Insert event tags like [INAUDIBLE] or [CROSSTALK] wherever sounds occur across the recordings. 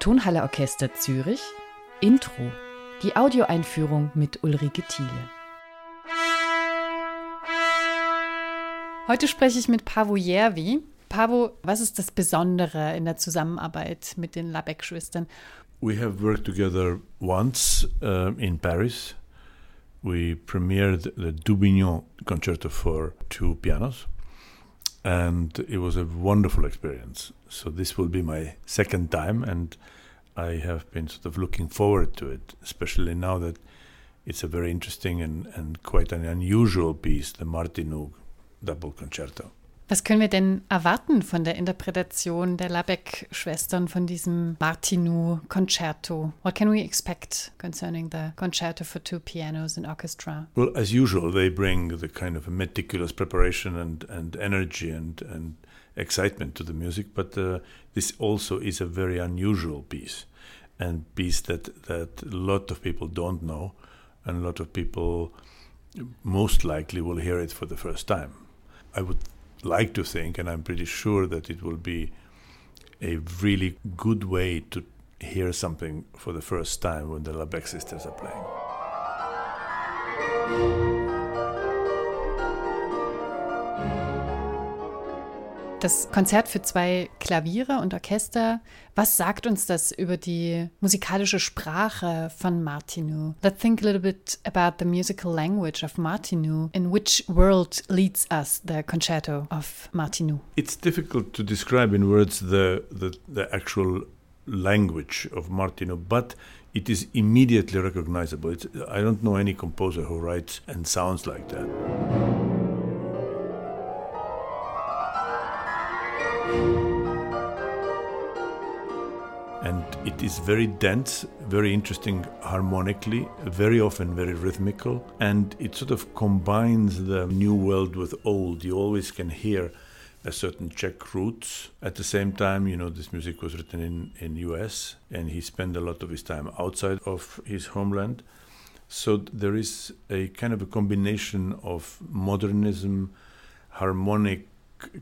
Tonhalle Orchester Zürich Intro. Die Audioeinführung mit Ulrike Thiele. Heute spreche ich mit Pavo Järvi. Pavo, was ist das Besondere in der Zusammenarbeit mit den Labeck-Schwestern? We have worked together once uh, in Paris. We premiered the Dubignon Concerto for two pianos, and it was a wonderful experience. So this will be my second time, and I have been sort of looking forward to it, especially now that it's a very interesting and, and quite an unusual piece, the Martinů double concerto. Was können wir denn erwarten von der Interpretation der Labèque-Schwestern von diesem Martinů Concerto? What can we expect concerning the concerto for two pianos and orchestra? Well, as usual, they bring the kind of meticulous preparation and, and energy and, and excitement to the music, but uh, this also is a very unusual piece and piece that, that a lot of people don't know and a lot of people most likely will hear it for the first time. I would like to think, and I'm pretty sure that it will be a really good way to hear something for the first time when the Labèque sisters are playing. Das Konzert für zwei Klaviere und Orchester. Was sagt uns das über die musikalische Sprache von Martineau? Let's think a little bit about the musical language of Martineau. In which world leads us the concerto of Martineau? It's difficult to describe in words the, the, the actual language of Martineau, but it is immediately recognizable. It's, I don't know any composer who writes and sounds like that. And it is very dense, very interesting harmonically, very often very rhythmical, and it sort of combines the new world with old. You always can hear a certain Czech roots. At the same time, you know, this music was written in in US, and he spent a lot of his time outside of his homeland. So there is a kind of a combination of modernism, harmonic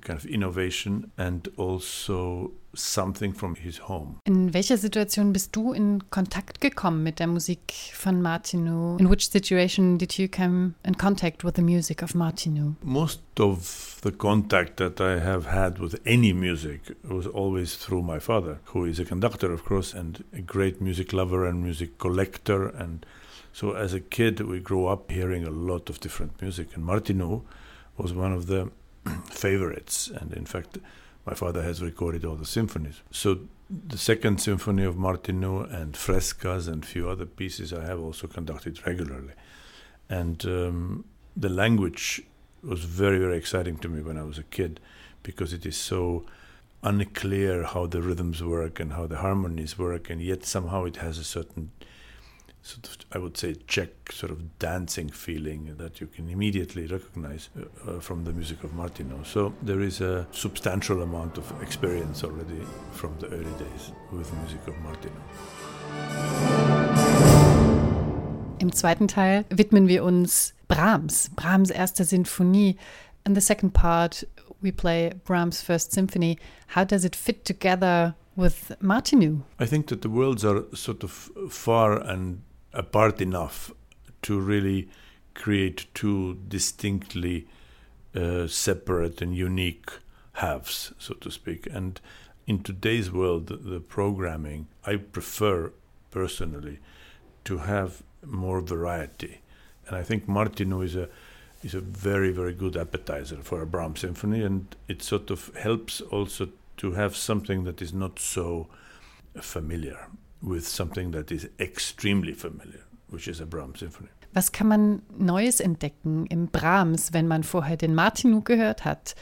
kind of innovation and also something from his home. In welcher Situation bist du in Kontakt gekommen mit der Musik von Martinů? In which situation did you come in contact with the music of Martinů? Most of the contact that I have had with any music was always through my father, who is a conductor, of course, and a great music lover and music collector. And so as a kid, we grew up hearing a lot of different music, and Martinů was one of the [CLEARS THROAT] favorites. And in fact, my father has recorded all the symphonies. So the second symphony of Martinů and Frescoes and few other pieces I have also conducted regularly. And um, the language was very, very exciting to me when I was a kid because it is so unclear how the rhythms work and how the harmonies work, and yet somehow it has a certain sort of, I would say, Czech sort of dancing feeling that you can immediately recognize uh, uh, from the music of Martinů. So there is a substantial amount of experience already from the early days with the music of Martinů. Im zweiten Teil widmen wir uns Brahms, Brahms' erste Sinfonie. In the second part, we play Brahms' first symphony. How does it fit together with Martinů? I think that the worlds are sort of far and apart enough to really create two distinctly uh, separate and unique halves, so to speak. And in today's world, the, programming, I prefer personally to have more variety. And I think Martinů is a is a very very good appetizer for a Brahms symphony, and it sort of helps also to have something that is not so familiar with something that is extremely familiar, which is a Brahms symphony. Was kann man Neues entdecken im Brahms, wenn man vorher den Martinů gehört hat?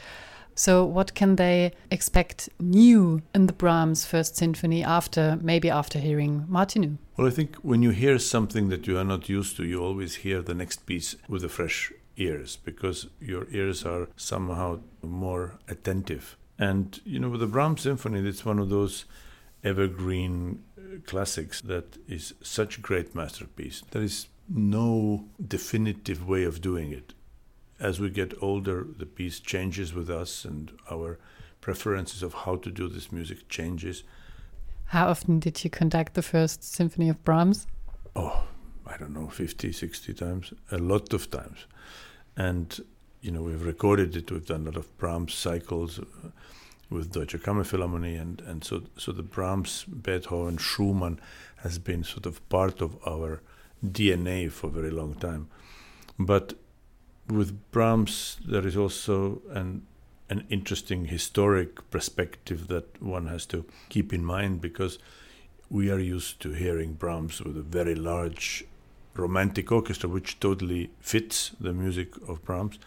So, what can they expect new in the Brahms First Symphony after, maybe after hearing Martinů? Well, I think when you hear something that you are not used to, you always hear the next piece with a fresh ears because your ears are somehow more attentive. And, you know, with the Brahms Symphony, it's one of those evergreen classics that is such a great masterpiece. There is no definitive way of doing it. As we get older, the piece changes with us, and our preferences of how to do this music changes. How often did you conduct the first symphony of Brahms? Oh, I don't know, 50, 60 times, a lot of times. And, you know, we've recorded it, we've done a lot of Brahms cycles uh, with Deutsche Kammerphilharmonie, and, and so, so the Brahms, Beethoven, Schumann has been sort of part of our DNA for a very long time. But with Brahms, there is also an an interesting historic perspective that one has to keep in mind because we are used to hearing Brahms with a very large romantic orchestra, which totally fits the music of Brahms.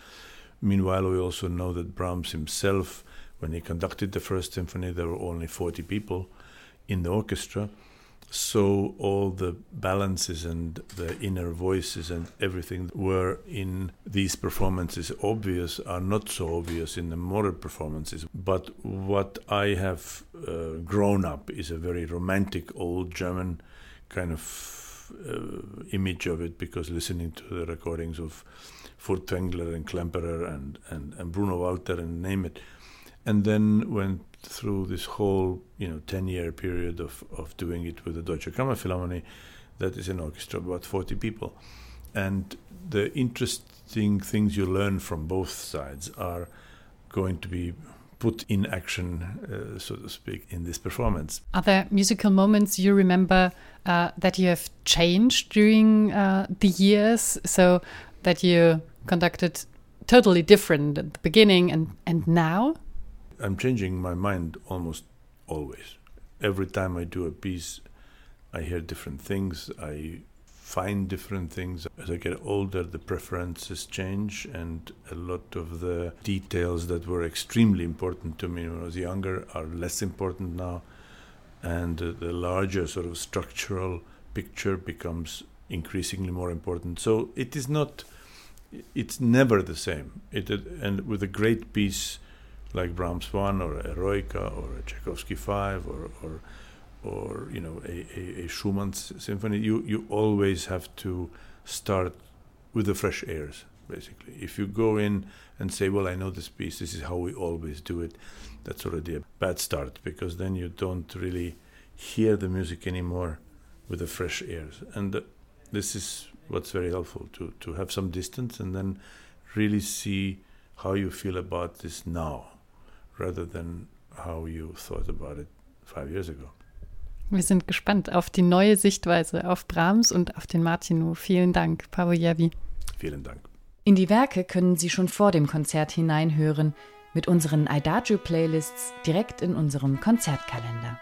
Meanwhile, we also know that Brahms himself, when he conducted the first symphony, there were only 40 people in the orchestra. So all the balances and the inner voices and everything were in these performances obvious are not so obvious in the modern performances. But what i have uh, grown up is a very romantic old german kind of uh, image of it because listening to the recordings of Furtwängler and Klemperer and, and, and Bruno Walter and name it and then went through this whole you know 10 year period of, of doing it with the Deutsche Kammerphilharmonie that is an orchestra of about 40 people. And the interesting things you learn from both sides are going to be put in action uh, so to speak in this performance. Are there musical moments you remember uh, that you have changed during uh, the years? So that you conducted totally different at the beginning and and now I'm changing my mind almost always. Every time I do a piece, I hear different things. I find different things. As I get older, the preferences change, and a lot of the details that were extremely important to me when I was younger are less important now. And the larger sort of structural picture becomes increasingly more important. So it is not, it's never the same. It, and with a great piece, like Brahms one or Eroica or a Tchaikovsky five or or or you know a, a, a Schumann symphony, you you always have to start with the fresh airs. Basically, if you go in and say, "Well, I know this piece. This is how we always do it," that's already a bad start because then you don't really hear the music anymore with the fresh airs. And uh, this is what's very helpful to to have some distance and then really see how you feel about this now rather than how you thought about it five years ago. Wir sind gespannt auf die neue Sichtweise auf Brahms und auf den Martinu. Vielen Dank, Pavel Javi. Vielen Dank. In die Werke können Sie schon vor dem Konzert hineinhören mit unseren Adagio-Playlists direkt in unserem Konzertkalender.